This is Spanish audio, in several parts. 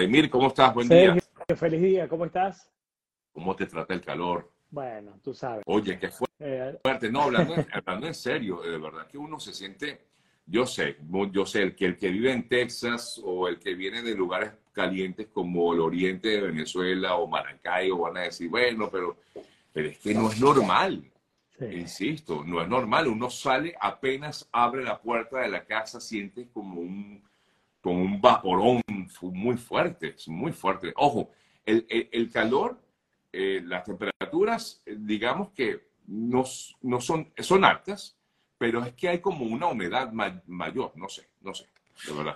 Vladimir, ¿cómo estás? Buen día. feliz día, ¿cómo estás? ¿Cómo te trata el calor? Bueno, tú sabes. Oye, qué eh, fuerte. No, hablando, hablando en serio, de verdad que uno se siente, yo sé, yo sé, el que, el que vive en Texas o el que viene de lugares calientes como el oriente de Venezuela o Maracaibo van a decir, bueno, pero, pero es que no es normal. Insisto, no es normal. Uno sale, apenas abre la puerta de la casa, siente como un, como un vaporón muy fuerte, muy fuerte. Ojo, el, el, calor, eh, las temperaturas, eh, digamos que no, no son, son altas, pero es que hay como una humedad mayor, no sé, no sé.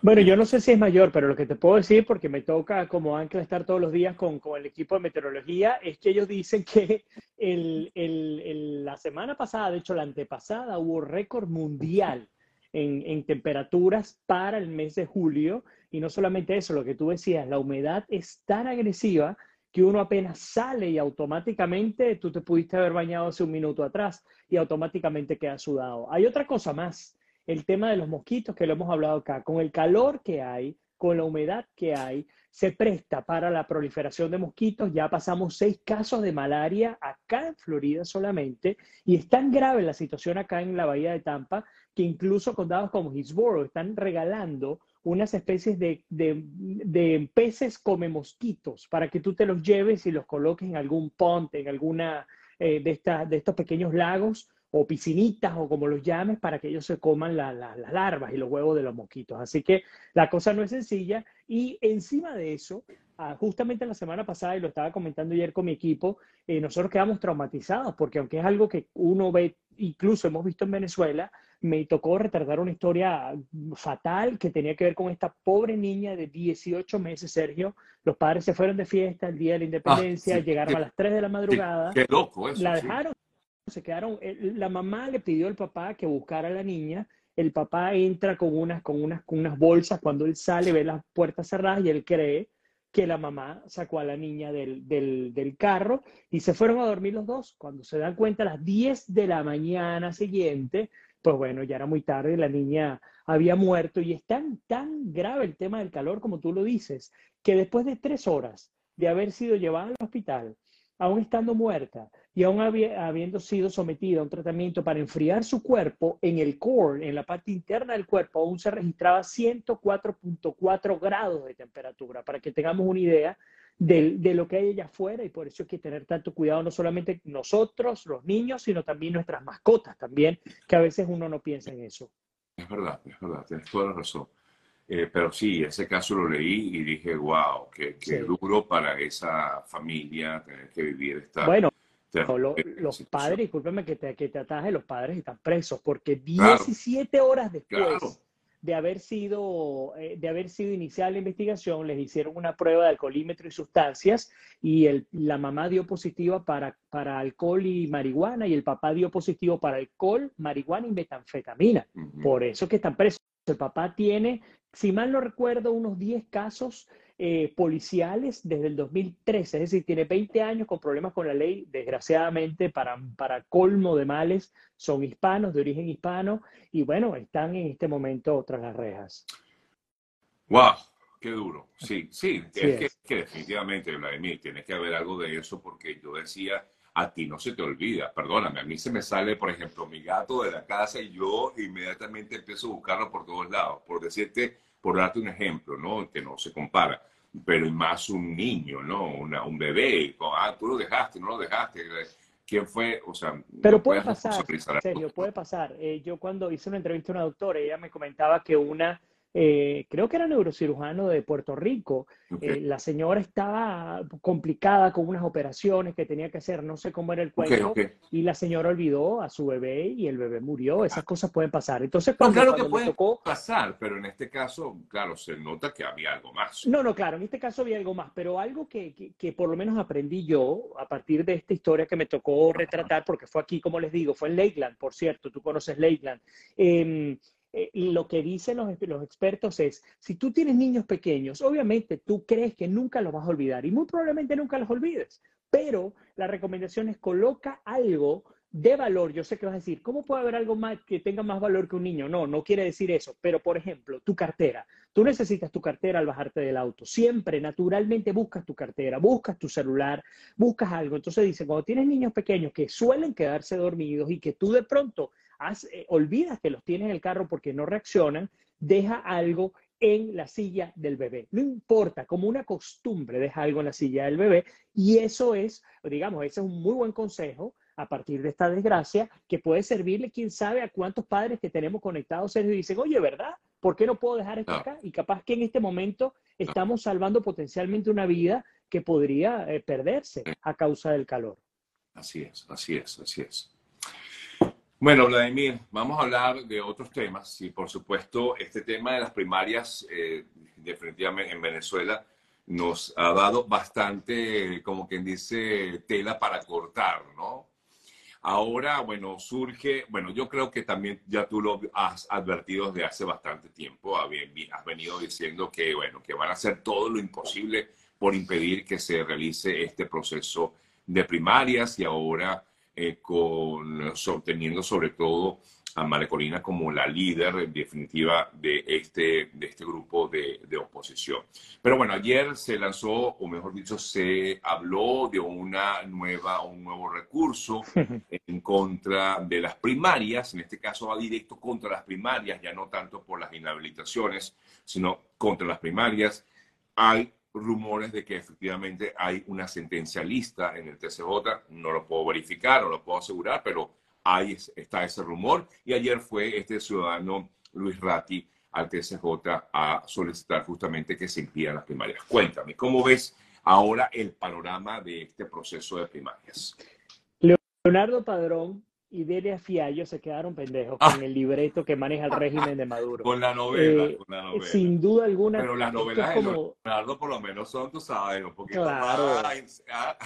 Bueno, yo no sé si es mayor, pero lo que te puedo decir, porque me toca como ancla estar todos los días con, con el equipo de meteorología, es que ellos dicen que el, el, la semana pasada, de hecho la antepasada, hubo récord mundial en, temperaturas para el mes de julio. Y no solamente eso, lo que tú decías, la humedad es tan agresiva que uno apenas sale y automáticamente tú te pudiste haber bañado hace un minuto atrás y automáticamente queda sudado. Hay otra cosa más el tema de los mosquitos que lo hemos hablado acá, con el calor que hay, con la humedad que hay, se presta para la proliferación de mosquitos. Ya pasamos seis casos de malaria acá en Florida solamente, y es tan grave la situación acá en la bahía de Tampa que incluso condados como Hillsborough están regalando unas especies de, de, peces come mosquitos para que tú te los lleves y los coloques en algún ponte, en alguna eh, de, de estos pequeños lagos o piscinitas o como los llames para que ellos se coman las larvas y los huevos de los mosquitos. Así que la cosa no es sencilla y encima de eso, ah, justamente la semana pasada, y lo estaba comentando ayer con mi equipo, eh, nosotros quedamos traumatizados porque aunque es algo que uno ve, incluso hemos visto en Venezuela, me tocó retardar una historia fatal que tenía que ver con esta pobre niña de 18 meses, Sergio. Los padres se fueron de fiesta el día de la ah, independencia, llegaron a las 3 de la madrugada. qué loco eso. La dejaron se quedaron, la mamá le pidió al papá que buscara a la niña, el papá entra con unas, con unas, con unas bolsas, cuando él sale ve las puertas cerradas y él cree que la mamá sacó a la niña del, del, del, carro y se fueron a dormir los dos. Cuando se dan cuenta a las 10 de la mañana siguiente, pues bueno, ya era muy tarde, la niña había muerto y es tan, tan grave el tema del calor como tú lo dices, que después de tres horas de haber sido llevada al hospital, aún estando muerta, y aún habiendo sido sometida a un tratamiento para enfriar su cuerpo, en el core, en la parte interna del cuerpo, aún se registraba 104.4 grados de temperatura, para que tengamos una idea de, de, lo que hay allá afuera y por eso hay que tener tanto cuidado, no solamente nosotros, los niños, sino también nuestras mascotas también, que a veces uno no piensa en eso. Es verdad, es verdad, tienes toda la razón. Eh, pero sí, ese caso lo leí y dije, wow, qué, qué duro para esa familia tener que vivir esta... Bueno, los padres, discúlpeme que te, que te ataje, los padres están presos porque 17 horas después de haber sido eh, de haber sido iniciada la investigación, les hicieron una prueba de alcoholímetro y sustancias y el, la mamá dio positiva para, para alcohol y marihuana y el papá dio positivo para alcohol, marihuana y metanfetamina. Por eso que están presos. El papá tiene, si mal no recuerdo, unos 10 casos eh, policiales desde el 2013, es decir, tiene 20 años con problemas con la ley, desgraciadamente, para, para colmo de males, son hispanos, de origen hispano, y bueno, están en este momento tras las rejas. ¡Wow! Qué duro. Sí, sí, es, Que, definitivamente, Vladimir, tiene que haber algo de eso porque yo decía, a ti no se te olvida, perdóname, a mí se me sale, por ejemplo, mi gato de la casa y yo inmediatamente empiezo a buscarlo por todos lados, por decirte, por darte un ejemplo, ¿no? Que no se compara pero más un niño, ¿no? un bebé, ah, tú lo dejaste, no lo dejaste. ¿Quién fue? O sea, pero puede pasar, en serio, puede pasar. Eh, yo cuando hice una entrevista a una doctora, ella me comentaba que una eh, creo que era neurocirujano de Puerto Rico. Eh, la señora estaba complicada con unas operaciones que tenía que hacer, no sé cómo era el cuello, y la señora olvidó a su bebé y el bebé murió. Esas cosas pueden pasar. Entonces, cuando, claro que puede pasar, pero en este caso, claro, se nota que había algo más. No, no, claro, en este caso había algo más, pero algo que, que, que por lo menos aprendí yo a partir de esta historia que me tocó retratar, porque fue aquí, como les digo, fue en Lakeland, por cierto, tú conoces Lakeland. Eh, eh, lo que dicen los, expertos es, si tú tienes niños pequeños, obviamente tú crees que nunca los vas a olvidar y muy probablemente nunca los olvides, pero la recomendación es coloca algo de valor, yo sé que vas a decir, ¿cómo puede haber algo más que tenga más valor que un niño? No, no quiere decir eso, pero por ejemplo, tu cartera. Tú necesitas tu cartera al bajarte del auto. Siempre, naturalmente, buscas tu cartera, buscas tu celular, buscas algo. Entonces dice, cuando tienes niños pequeños que suelen quedarse dormidos y que tú de pronto eh, olvidas que los tienes en el carro porque no reaccionan, deja algo en la silla del bebé. No importa, como una costumbre, deja algo en la silla del bebé y eso es, digamos, ese es un muy buen consejo a partir de esta desgracia, que puede servirle, quién sabe, a cuántos padres que tenemos conectados y dicen, oye, ¿verdad? ¿Por qué no puedo dejar esto acá? Y capaz que en este momento estamos salvando potencialmente una vida que podría eh, perderse a causa del calor. Así es, así es, así es. Bueno, Vladimir, vamos a hablar de otros temas y por supuesto este tema de las primarias eh, definitivamente en Venezuela nos ha dado bastante, como quien dice, tela para cortar, ¿no? Ahora, bueno, surge, bueno, yo creo que también ya tú lo has advertido desde hace bastante tiempo, has venido diciendo que, bueno, que van a hacer todo lo imposible por impedir que se realice este proceso de primarias y ahora eh, con, sosteniendo sobre todo a María Corina como la líder definitiva de este, de este grupo de, de, oposición. Pero bueno, ayer se lanzó, o mejor dicho, se habló de una nueva, un nuevo recurso en contra de las primarias, en este caso va directo contra las primarias, ya no tanto por las inhabilitaciones, sino contra las primarias. Hay rumores de que efectivamente hay una sentencia lista en el TCJ, no lo puedo verificar, no lo puedo asegurar, pero ahí está ese rumor. Y ayer fue este ciudadano Luis Ratti al TSJ a solicitar justamente que se impidan las primarias. Cuéntame, ¿cómo ves ahora el panorama de este proceso de primarias? Leonardo Padrón y Delia Fiallo se quedaron pendejos con ah. el libreto que maneja el régimen de Maduro. Con la novela, eh, con la novela. Sin duda alguna. Pero las novelas Leonardo por lo menos son, tú sabes, un poquito claro. más... Ah.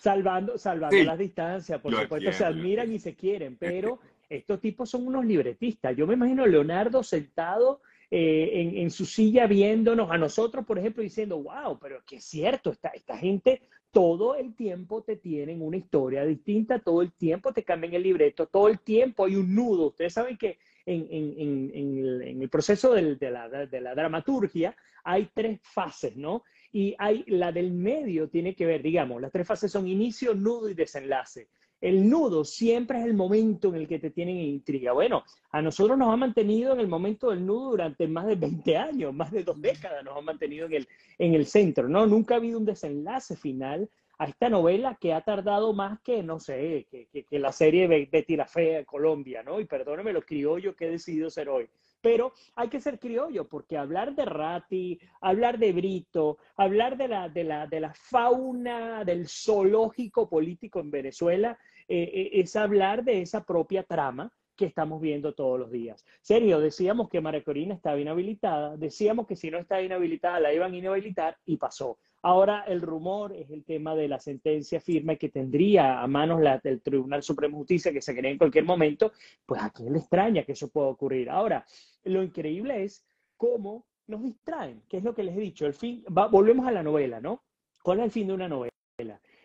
Salvando, salvando las distancias, por supuesto, se admiran y se quieren, pero estos tipos son unos libretistas. Yo me imagino a Leonardo sentado eh, en, su silla viéndonos a nosotros, por ejemplo, diciendo, wow, pero que es cierto, esta, esta gente todo el tiempo te tienen una historia distinta, todo el tiempo te cambian el libreto, todo el tiempo hay un nudo. Ustedes saben que en, el, proceso de, la, de la dramaturgia hay tres fases, ¿no? y hay la del medio tiene que ver, digamos, las tres fases son inicio, nudo y desenlace. El nudo siempre es el momento en el que te tienen intriga. Bueno, a nosotros nos ha mantenido en el momento del nudo durante más de 20 años, más de dos décadas nos ha mantenido en el, en el centro, ¿no? Nunca ha habido un desenlace final a esta novela que ha tardado más que, no sé, que, que, la serie Betty la Fea de Colombia, ¿no? Y perdóneme lo criollo que he decidido ser hoy. Pero hay que ser criollo, porque hablar de Ratti, hablar de Brito, hablar de la, de la, de la fauna, del zoológico político en Venezuela, eh, eh, es hablar de esa propia trama que estamos viendo todos los días. Serio, decíamos que María Corina estaba inhabilitada, decíamos que si no estaba inhabilitada la iban a inhabilitar y pasó. Ahora el rumor es el tema de la sentencia firme que tendría a manos del Tribunal Supremo Justicia que se cree en cualquier momento, pues a quién le extraña que eso pueda ocurrir. Ahora, lo increíble es cómo nos distraen, que es lo que les he dicho. El fin, volvemos a la novela, ¿no? ¿Cuál es el fin de una novela?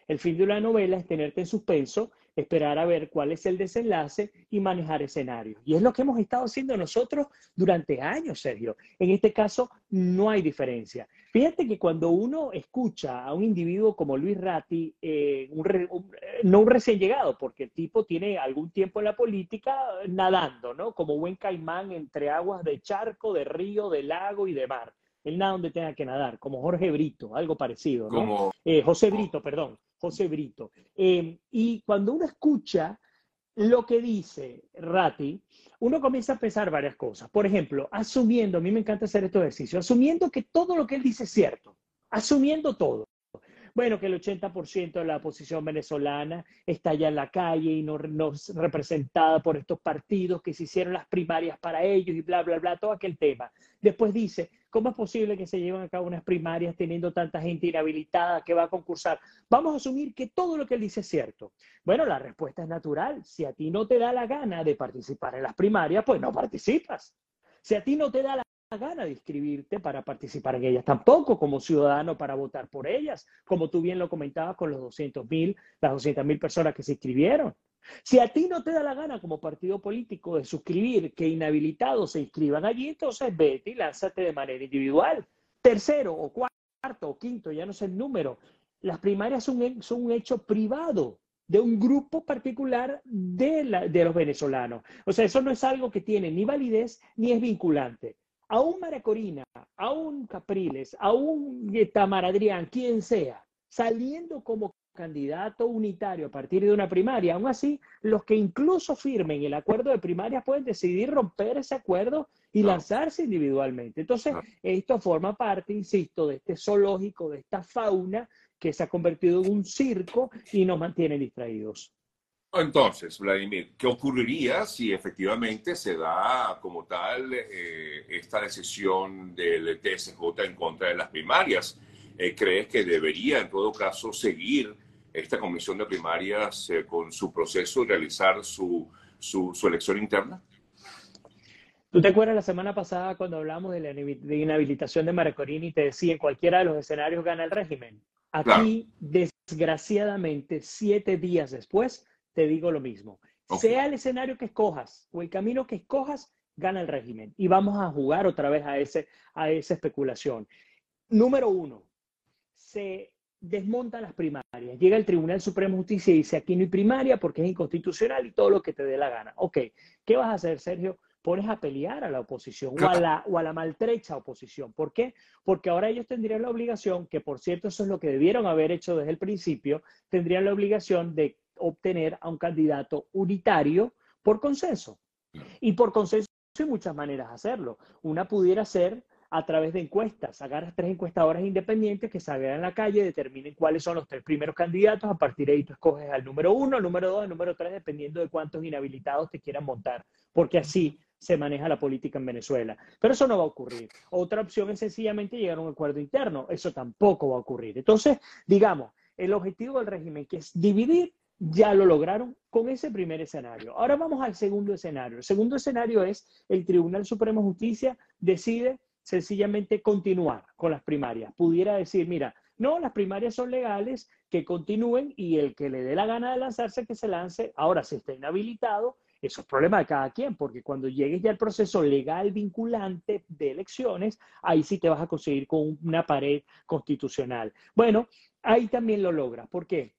El fin de una novela es tenerte en suspenso esperar a ver cuál es el desenlace y manejar escenarios. Y es lo que hemos estado haciendo nosotros durante años, Sergio. En este caso, no hay diferencia. Fíjate que cuando uno escucha a un individuo como Luis Ratti, eh, no un recién llegado, porque el tipo tiene algún tiempo en la política nadando, ¿no? Como buen caimán entre aguas de charco, de río, de lago y de mar. Él nada donde tenga que nadar, como Jorge Brito, algo parecido, ¿no? Como... Eh, José Brito, perdón. José Brito. Em, y cuando uno escucha lo que dice Ratti, uno comienza a pensar varias cosas. Por ejemplo, asumiendo, a mí me encanta hacer este ejercicio, asumiendo que todo lo que él dice es cierto, asumiendo todo. Bueno, que el 80% de la oposición venezolana está ya en la calle y no, no representada por estos partidos que se hicieron las primarias para ellos y bla, bla, bla, todo aquel tema. Después dice, ¿Cómo es posible que se lleven a cabo unas primarias teniendo tanta gente inhabilitada que va a concursar? Vamos a asumir que todo lo que él dice es cierto. Bueno, la respuesta es natural. Si a ti no te da la gana de participar en las primarias, pues no participas. Si a ti no te da la gana de inscribirte para participar en ellas, tampoco como ciudadano para votar por ellas, como tú bien lo comentabas con los 200 mil, las 200 mil personas que se inscribieron. Si a ti no te da la gana como partido político de suscribir que inhabilitados se inscriban allí, entonces vete y lánzate de manera individual. Tercero o cuarto o quinto, ya no sé el número, las primarias son, un hecho privado de un grupo particular de, la, de los venezolanos. O sea, eso no es algo que tiene ni validez ni es vinculante. A un Maracorina, a un Capriles, a un Tamar Adrián, quien sea, saliendo como candidato unitario a partir de una primaria, aún así, los que incluso firmen el acuerdo de primaria pueden decidir romper ese acuerdo y lanzarse individualmente. Entonces, esto forma parte, insisto, de este zoológico, de esta fauna que se ha convertido en un circo y nos mantiene distraídos. Entonces, Vladimir, ¿qué ocurriría si efectivamente se da como tal eh, esta decisión del TSJ en contra de las primarias? Eh, ¿Crees que debería, en todo caso, seguir esta comisión de primarias eh, con su proceso y realizar su, su, elección interna? ¿Tú te acuerdas la semana pasada cuando hablamos de la inhabilitación de Maracorini y te decía en cualquiera de los escenarios gana el régimen? Aquí, desgraciadamente, siete días después, te digo lo mismo. Sea el escenario que escojas o el camino que escojas, gana el régimen. Y vamos a jugar otra vez a, ese, a esa especulación. Número uno, se desmontan las primarias. Llega el Tribunal Supremo de Justicia y dice, aquí no hay primaria porque es inconstitucional y todo lo que te dé la gana. Ok, ¿qué vas a hacer, Sergio? pones a pelear a la oposición o a la, o a la maltrecha oposición. ¿Por qué? Porque ahora ellos tendrían la obligación, que por cierto eso es lo que debieron haber hecho desde el principio, tendrían la obligación de obtener a un candidato unitario por consenso. Y por consenso hay muchas maneras de hacerlo. Una pudiera ser a través de encuestas. Agarras tres encuestadoras independientes que salgan a la calle, determinen cuáles son los tres primeros candidatos. A partir de ahí tú escoges al número uno, al número dos, al número tres, dependiendo de cuántos inhabilitados te quieran montar. Porque así se maneja la política en Venezuela. Pero eso no va a ocurrir. Otra opción es sencillamente llegar a un acuerdo interno. Eso tampoco va a ocurrir. Entonces, digamos, el objetivo del régimen, que es dividir, ya lo lograron con ese primer escenario. Ahora vamos al segundo escenario. El segundo escenario es el Tribunal Supremo de Justicia decide sencillamente continuar con las primarias. Pudiera decir, mira, no, las primarias son legales, que continúen y el que le dé la gana de lanzarse, que se lance. Ahora, si está inhabilitado, eso es problema de cada quien, porque cuando llegues ya al proceso legal vinculante de elecciones, ahí sí te vas a conseguir con una pared constitucional. Bueno, ahí también lo logras. ¿Por qué?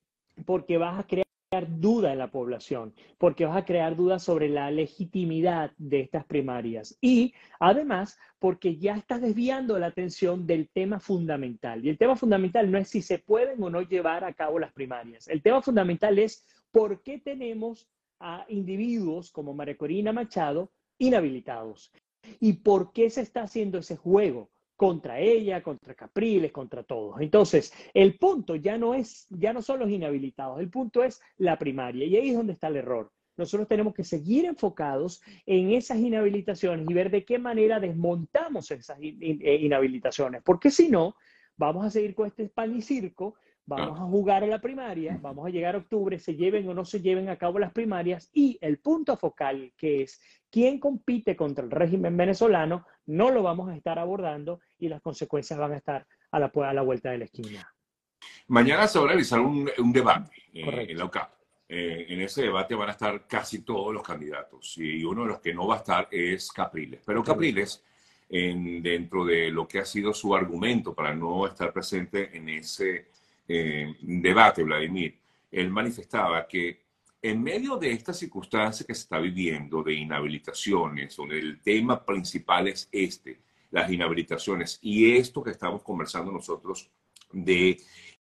Porque vas a crear duda en la población, porque vas a crear dudas sobre la legitimidad de estas primarias y además porque ya estás desviando la atención del tema fundamental. Y el tema fundamental no es si se pueden o no llevar a cabo las primarias. El tema fundamental es por qué tenemos a individuos como María Corina Machado inhabilitados. ¿Y por qué se está haciendo ese juego? Contra ella, contra Capriles, contra todos. Entonces, el punto ya no es, ya no son los inhabilitados, el punto es la primaria y ahí es donde está el error. Nosotros tenemos que seguir enfocados en esas inhabilitaciones y ver de qué manera desmontamos esas eh, inhabilitaciones, porque si no, vamos a seguir con este pan y circo Vamos a jugar a la primaria, vamos a llegar a octubre, se lleven o no se lleven a cabo las primarias y el punto focal, que es quién compite contra el régimen venezolano, no lo vamos a estar abordando y las consecuencias van a estar a la, a la vuelta de la esquina. Mañana se va a realizar un, debate eh, en la UCAP. Eh, en ese debate van a estar casi todos los candidatos y uno de los que no va a estar es Capriles. Pero Capriles, en, dentro de lo que ha sido su argumento para no estar presente en ese eh, debate, Vladimir, él manifestaba que en medio de esta circunstancia que se está viviendo de inhabilitaciones, donde el tema principal es este, las inhabilitaciones, y esto que estamos conversando nosotros de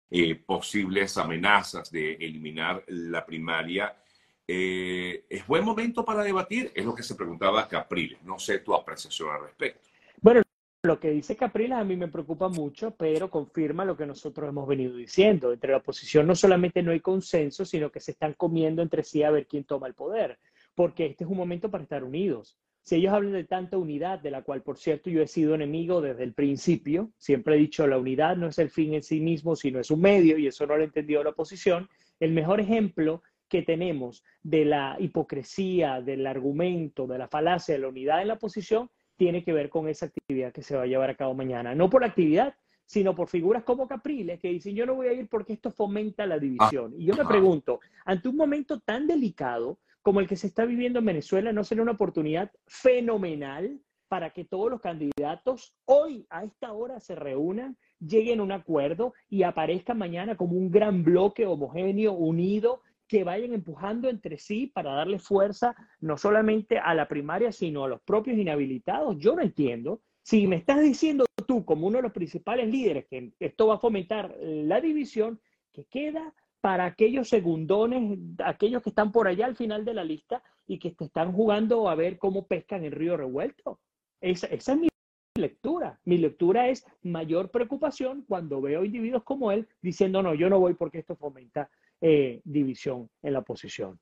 eh, posibles amenazas de eliminar la primaria, eh, ¿es buen momento para debatir? Es lo que se preguntaba Capriles. No sé tu apreciación al respecto. Lo que dice Capriles a mí me preocupa mucho, pero confirma lo que nosotros hemos venido diciendo. Entre la oposición no solamente no hay consenso, sino que se están comiendo entre sí a ver quién toma el poder, porque este es un momento para estar unidos. Si ellos hablan de tanta unidad, de la cual, por cierto, yo he sido enemigo desde el principio, siempre he dicho la unidad no es el fin en sí mismo, sino es un medio, y eso no lo ha entendido la oposición, el mejor ejemplo que tenemos de la hipocresía, del argumento, de la falacia de la unidad en la oposición tiene que ver con esa actividad que se va a llevar a cabo mañana. No por la actividad, sino por figuras como Capriles que dicen yo no voy a ir porque esto fomenta la división. y yo me pregunto, ante un momento tan delicado como el que se está viviendo en Venezuela, ¿no será una oportunidad fenomenal para que todos los candidatos hoy a esta hora se reúnan, lleguen a un acuerdo y aparezcan mañana como un gran bloque homogéneo, unido, que vayan empujando entre sí para darle fuerza no solamente a la primaria, sino a los propios inhabilitados? Yo no entiendo. Si me estás diciendo tú, como uno de los principales líderes, que esto va a fomentar la división, que queda para aquellos segundones, aquellos que están por allá al final de la lista y que te están jugando a ver cómo pescan el río revuelto. Esa, esa es mi lectura. Mi lectura es mayor preocupación cuando veo individuos como él diciendo, no, yo no voy porque esto fomenta eh, división en la oposición.